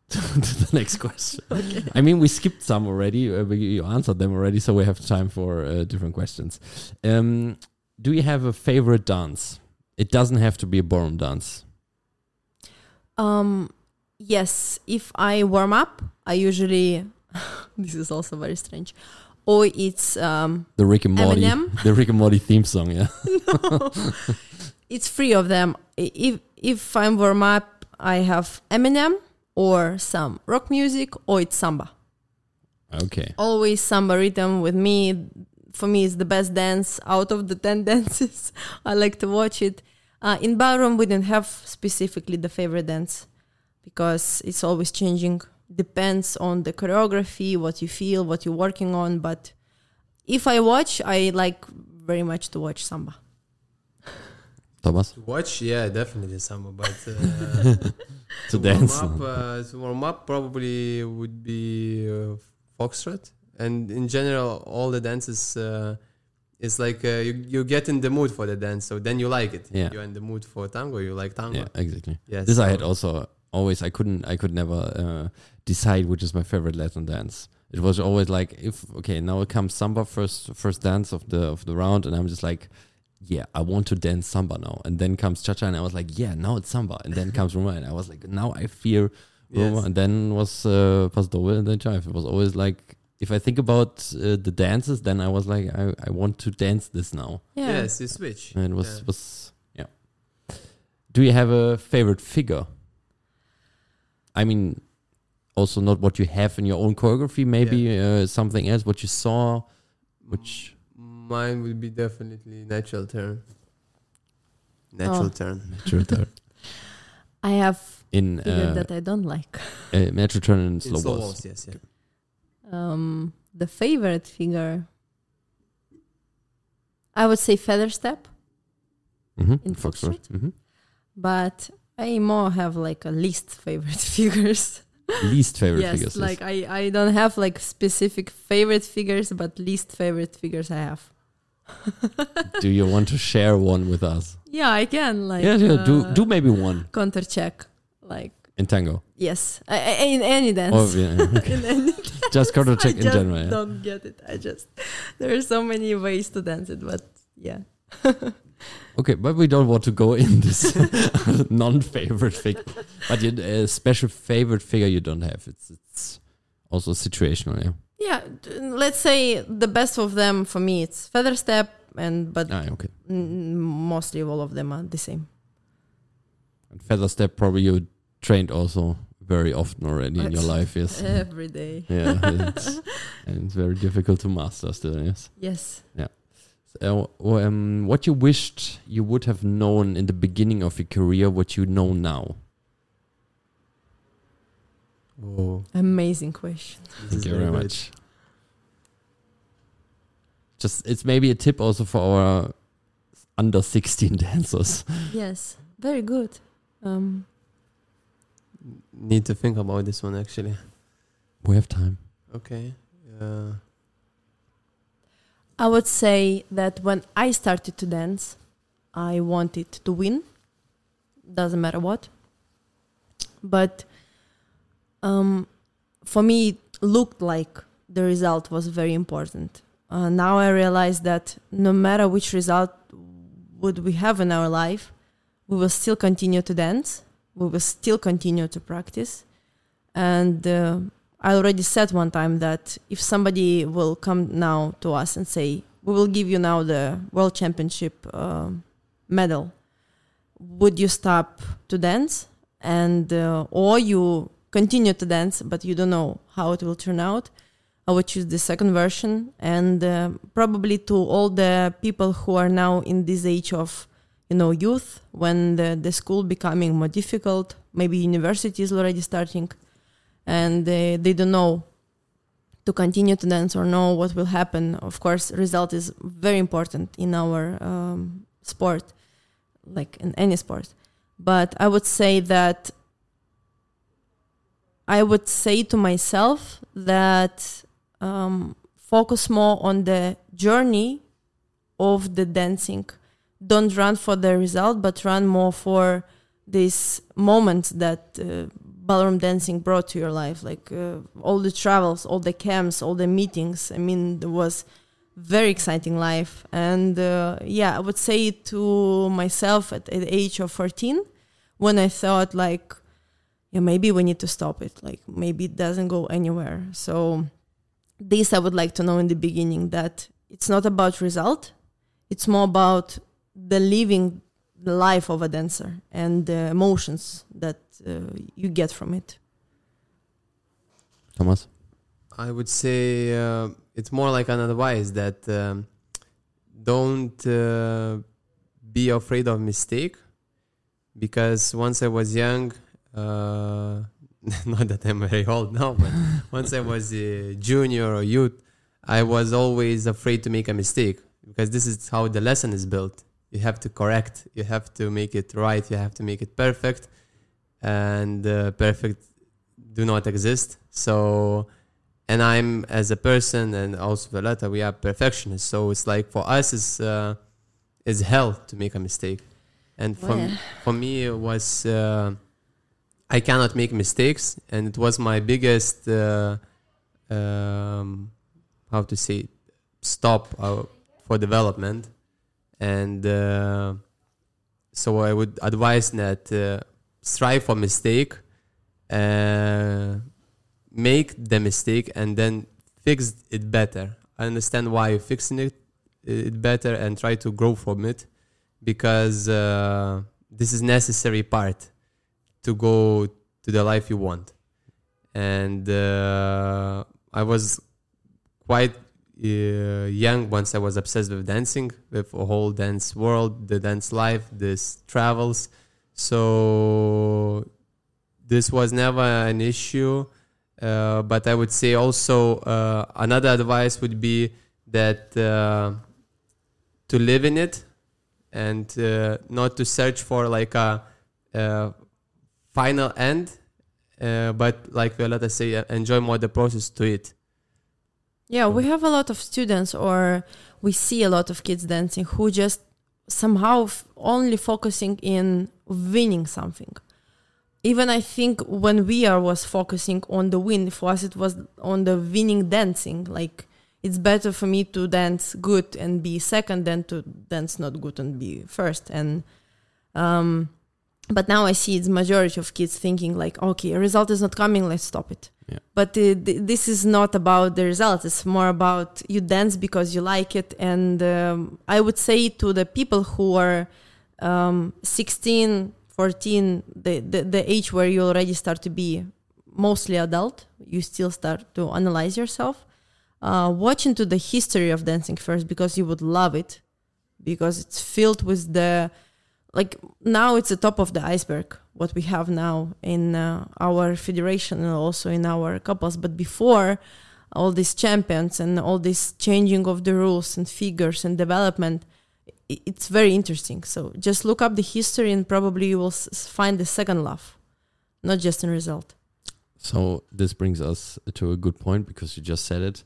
to the next question. I mean, we skipped some already. Uh, we, you answered them already, so we have time for uh, different questions. Um, do you have a favorite dance? It doesn't have to be a ballroom dance. Um, yes, if I warm up, I usually this is also very strange. Or it's um, The Rick and Morty, Eminem? the Rick and Morty theme song. Yeah. it's three of them. If if I'm warm up, I have Eminem or some rock music or it's samba. Okay. Always samba rhythm with me. For me, it's the best dance out of the ten dances. I like to watch it. Uh, in ballroom, we didn't have specifically the favorite dance because it's always changing. Depends on the choreography, what you feel, what you're working on. But if I watch, I like very much to watch samba. Tomas to watch yeah definitely samba but uh, to to dance. warm up, uh, to warm up probably would be uh, foxtrot, and in general, all the dances uh, is like uh, you you get in the mood for the dance, so then you like it. Yeah. You're in the mood for tango, you like tango. Yeah, exactly. Yes. This I had also always. I couldn't. I could never uh, decide which is my favorite Latin dance. It was always like if okay now it comes samba first first dance of the of the round and I'm just like yeah I want to dance samba now and then comes cha cha and I was like yeah now it's samba and then comes rumba and I was like now I fear Roma, Yes. and then was uh, Paso Doble and then Jive. It was always like if I think about uh, the dances, then I was like, I, I want to dance this now. Yeah. Yes, you switch. And it was Yeah. was yeah. Do you have a favorite figure? I mean, also not what you have in your own choreography, maybe uh, something else. What you saw, which Mine would be definitely natural turn. Natural Oh. turn. natural turn I have in figure uh, that I don't like. uh, natural turn and In slow slow balls. balls, yes, yeah. Um, the favorite figure, I would say feather step, Mm-hmm. In Foxtrot. Foxtrot? hmm but I more have like a least favorite figures. Least favorite yes, figures. like I, I don't have like specific favorite figures, but least favorite figures I have. Do you want to share one with us? Yeah, I can like yeah, yeah. do uh, do maybe one counter check, like in tango. yes, I, I, in any dance. Or yeah, okay. in any just counter I check in just general. Yeah. don't get it. I just there are so many ways to dance it, but yeah. Okay, but we don't want to go in this non-favorite figure. But a special favorite figure you don't have. It's it's also situational. Yeah. Yeah, let's say the best of them for me it's feather step and but Ah, okay. n- mostly all of them are the same. And feather step probably you trained also very often already in your life. Yes. Every day. Yeah. It's, and it's very difficult to master still. Yes. Yes. So, um, what you wished you would have known in the beginning of your career, what you know now. Oh, Amazing question. this Thank you very good. much. Just it's maybe a tip also for our under 16 dancers. Yes. Very good. Um Need to think about this one actually. We have time. Okay. Uh, I would say that when I started to dance, I wanted to win. Doesn't matter what. But um, for me, it looked like the result was very important. Uh, now I realize that no matter which result would we have in our life, we will still continue to dance. We will still continue to practice. And uh, I already said one time that if somebody will come now to us and say, "We will give you now the world championship uh, medal," would you stop to dance and uh, or you continue to dance but you don't know how it will turn out? I would choose the second version, and uh, probably to all the people who are now in this age of, you know, youth, when the, the school becoming more difficult, maybe university is already starting and they, they don't know to continue to dance or know what will happen. Of course, result is very important in our um, sport, like in any sport. But I would say that I would say to myself that um, focus more on the journey of the dancing. Don't run for the result, but run more for these moments that uh, ballroom dancing brought to your life like uh, all the travels all the camps all the meetings i mean it was very exciting life and uh, yeah i would say to myself at, at the age of 14 when i thought like yeah maybe we need to stop it like maybe it doesn't go anywhere so this i would like to know in the beginning that it's not about result it's more about the living the life of a dancer and the emotions that uh, you get from it. Tomas? I would say uh, it's more like an advice that um, don't uh, be afraid of mistake because once I was young, uh, not that I'm very old now, but once I was a junior or youth, I was always afraid to make a mistake because this is how the lesson is built. You have to correct, you have to make it right, you have to make it perfect, and uh, perfect do not exist. So, and I'm as a person and also Violetta, we are perfectionists. So it's like for us, it's uh, it's hell to make a mistake, and for yeah. for me it was uh, I cannot make mistakes, and it was my biggest uh, um, how to say stop uh, for development, and uh, so I would advise that uh, strive for mistake uh, make the mistake and then fix it better. I understand why you're fixing it, it better and try to grow from it because uh, this is necessary part to go to the life you want. And uh, I was quite uh, young once I was obsessed with dancing, with a whole dance world, the dance life, this travels. So this was never an issue. Uh, but I would say also uh, another advice would be that uh, to live in it and uh, not to search for like a, a final end, uh, but like Violetta say, enjoy more the process to it. Yeah, we have a lot of students, or we see a lot of kids dancing who just somehow f- only focusing in winning something. Even I think when we are was focusing on the win, for us it was on the winning dancing. Like it's better for me to dance good and be second than to dance not good and be first. And um, but now I see it's majority of kids thinking like, okay, a result is not coming, let's stop it. Yeah. But uh, th- this is not about the result. It's more about you dance because you like it. And um, I would say to the people who are um, 16, 14, the, the, the age where you already start to be mostly adult, you still start to analyze yourself. Uh, watch into the history of dancing first because you would love it because it's filled with the like now it's the top of the iceberg what we have now in uh, our federation and also in our couples but before all these champions and all this changing of the rules and figures and development it's very interesting so just look up the history and probably you will find the second love not just in result So this brings us to a good point because you just said it.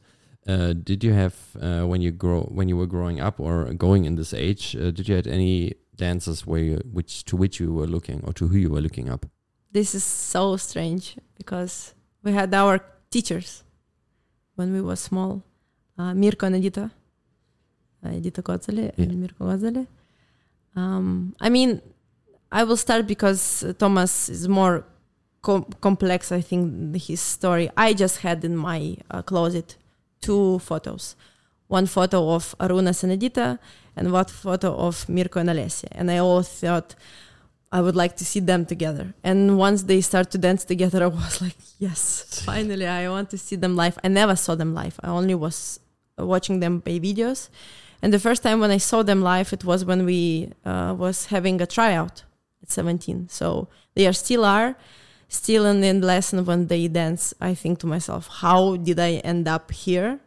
Uh, did you have uh, when you grow when you were growing up or going in this age? Uh, did you had any dancers where you, which to which you were looking or to who you were looking up? this is so strange because we had our teachers when we were small uh, Mirko and Edita uh, Edita Gozzoli Yeah. and Mirko Gozzoli um, I mean I will start because uh, Tomas is more com- complex I think his story I just had in my uh, closet two photos one photo of Arunas and Edita and one photo of Mirko and Alessia and I always thought I would like to see them together. And once they start to dance together, I was like, yes, finally, I want to see them live. I never saw them live. I only was watching them by videos. And the first time when I saw them live, it was when we uh, was having a tryout at 17. So they are still are, still in the lesson when they dance. I think to myself, how did I end up here?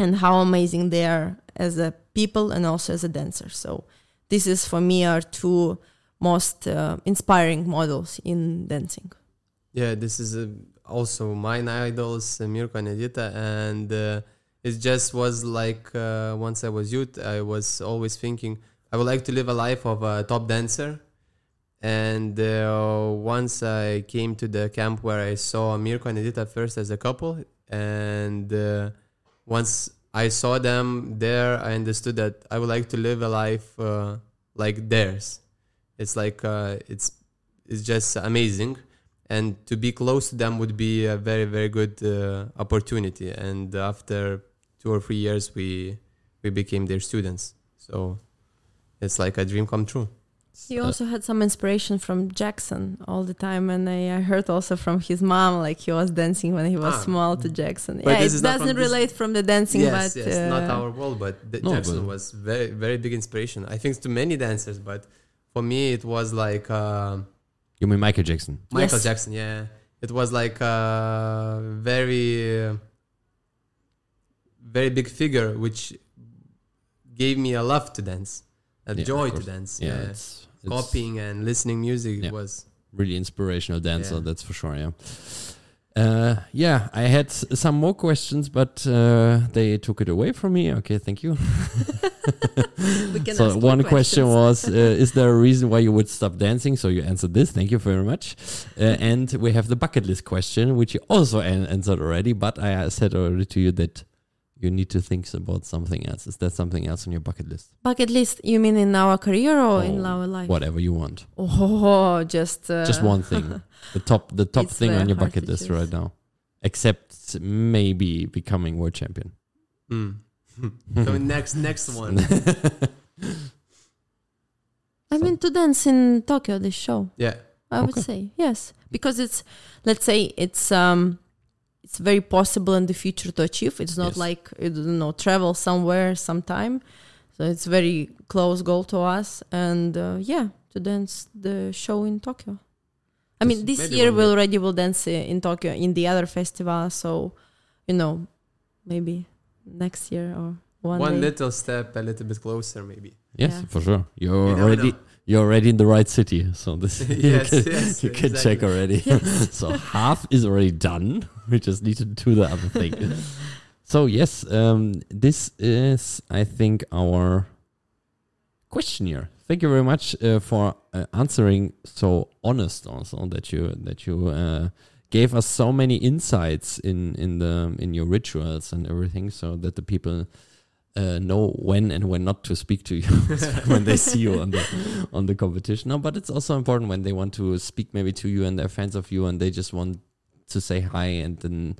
And how amazing they are as a people and also as a dancer. So this is for me our two most uh, inspiring models in dancing. Yeah, this is uh, also mine idols, uh, Mirko and Edita, and uh, it just was like uh, once I was youth, I was always thinking I would like to live a life of a top dancer. And once I came to the camp where I saw Mirko and Edita first as a couple, and once I saw them there, I understood that I would like to live a life uh, like theirs. It's like uh, it's it's just amazing. And to be close to them would be a very very good uh, opportunity. And after two or three years we we became their students. So it's like a dream come true He Uh, also had some inspiration from Jackson all the time, and I, I heard also from his mom, like he was dancing when he was Ah, small to Jackson. but yeah, this it is doesn't this- relate from the dancing, yes but yes not uh, our world but the No, jackson but- was very very big inspiration i think to many dancers but for me it was like uh, You mean Michael Jackson? michael Yes. jackson yeah it was like a very uh, very big figure which gave me a love to dance a Yeah, joy to dance Yeah, yeah, it's, it's copying and listening music Yeah. was really inspirational dancer. Yeah. That's for sure. Yeah. Uh, yeah, I had some more questions, but uh, they took it away from me. Okay, thank you. so one question was uh, is there a reason why you would stop dancing so you answered this thank you very much uh, and we have the bucket list question which you also an- answered already but i said already to you that you need to think about something else. Is there something else on your bucket list? Bucket list, you mean in our career or in Oh, our life? Whatever you want. Oh, just uh, Just one thing. the top the top thing on your bucket list choose. right now. Except maybe becoming world champion. Mm. so next next one. I mean to dance in Tokyo. This show, Yeah. I would Okay. say yes, because it's let's say it's um it's very possible in the future to achieve. It's not Yes. like you know travel somewhere sometime. So it's very close goal to us, and uh, yeah, to dance the show in Tokyo. I mean, this Maybe year one we day. already will dance in Tokyo in the other festival. So, you know, maybe next year or one, One, day. little step, a little bit closer, maybe. Yes, Yeah. for sure. You're You already know. You're already in the right city. So this you Yes, can, yes, you can check exactly. already. so half is already done. We just need to do the other thing. so yes, um, this is I think our questionnaire. Thank you very much uh, for uh, answering so honest also that you that you uh, gave us so many insights in in the in your rituals and everything so that the people uh, know when and when not to speak to you when they see you on the on the competition. No, but it's also important when they want to speak maybe to you and they're fans of you and they just want to say hi and then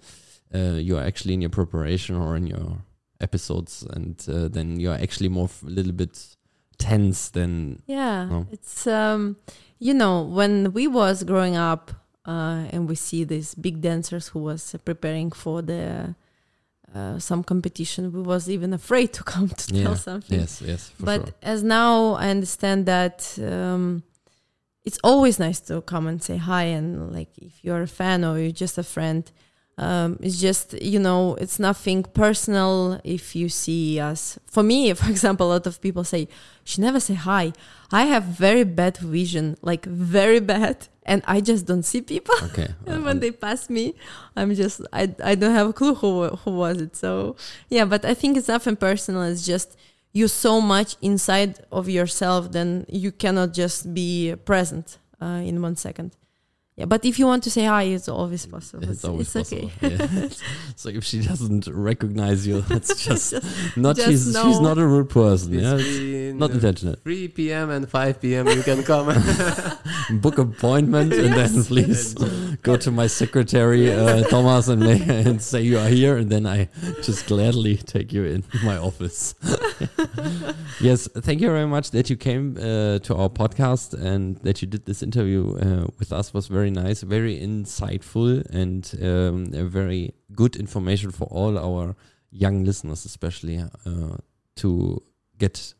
uh, you're actually in your preparation or in your episodes and uh, then you're actually more f- a little bit tense than Yeah, No. it's um, you know when we was growing up uh, and we see these big dancers who was preparing for the uh, some competition, we was even afraid to come to Yeah, tell something. yes yes but sure as now I understand that um, it's always nice to come and say hi and like if you're a fan or you're just a friend. Um, it's just you know it's nothing personal if you see us. For me for example a lot of people say she never say hi. I have very bad vision like very bad and i just don't see people. Okay. And when they pass me i'm just i, I don't have a clue who, who was it. So yeah but i think it's nothing personal. It's just you so much inside of yourself then you cannot just be present uh, in one second yeah but if you want to say hi it's always possible it's always okay possible. Yeah. so if she doesn't recognize you, that's just not just she's she's not a rude person. It's Yeah, it's not uh, intentional. 3 p.m. and 5 p.m. You can come. Book appointment and then please go to my secretary uh, Tomas and, ma- and say you are here, and then I just gladly take you in my office. yes, thank you very much that you came uh, to our podcast and that you did this interview uh, with us. was very nice, very insightful, and um, a very good information for all our young listeners, especially uh, to get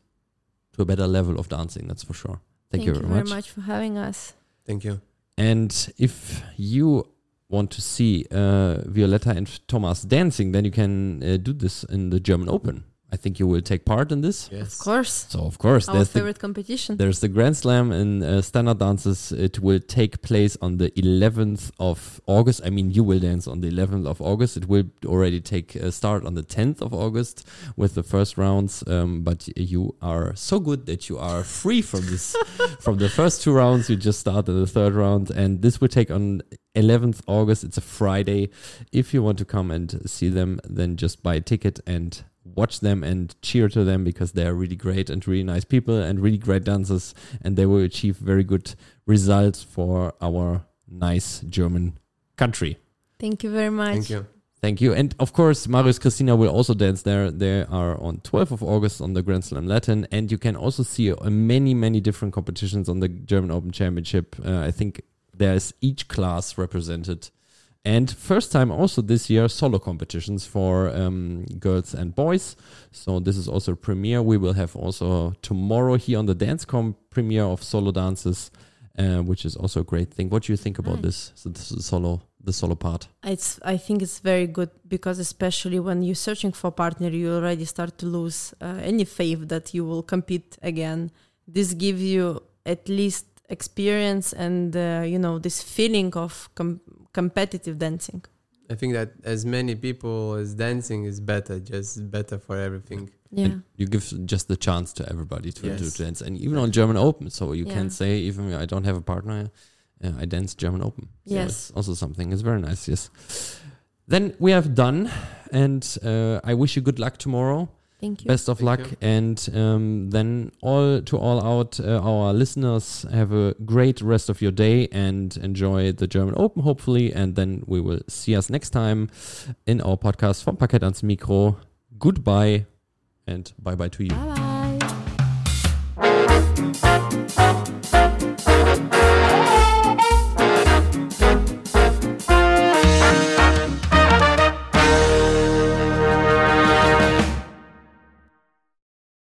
to a better level of dancing. That's for sure. Thank, you very much. for having us Thank you. And if you want to see uh, Violetta and Tomas dancing, then you can uh, do this in the German Open. I think you will take part in this. Yes. of course So of course, our there's the, favorite competition there's the Grand Slam in uh, standard dances. It will take place on the 11th of August. I mean, you will dance on the 11th of August. It will already take uh, start on the 10th of August with the first rounds. Um, but you are so good that you are free from this, from the first two rounds. You just start started the third round, and this will take on 11th August. It's a Friday. If you want to come and see them, then just buy a ticket and watch them and cheer to them because they are really great and really nice people and really great dancers and they will achieve very good results for our nice German country. thank you very much Thank you. Thank you. And of course, Marius Christina will also dance there. They are on 12th of August on the Grand Slam Latin. And you can also see uh, many, many different competitions on the German Open Championship. Uh, I think there's each class represented. And first time also this year, solo competitions for um, girls and boys. So this is also a premiere. We will have also tomorrow here on the Dancecom premiere of solo dances, uh, which is also a great thing. What do you think about Nice. this? So this is solo, the solo part. It's I think it's very good because especially when you're searching for a partner, you already start to lose uh, any faith that you will compete again. This gives you at least experience and uh, you know this feeling of com- competitive dancing. I think that as many people as dancing is better, just better for everything. Yeah, And you give just the chance to everybody to, Yes. to dance, and even on German Open. So you Yeah. can say, even I don't have a partner, uh, I dance German Open. So Yes. it's also something. It's very nice. Yes. Then we have done, and uh, I wish you good luck tomorrow. Thank you. Best of Thank luck, you. and um, then all to all out uh, our listeners have a great rest of your day and enjoy the German Open, hopefully. And then we will see us next time in our podcast from Parkett ans Mikro. Goodbye and bye bye to you. Bye bye.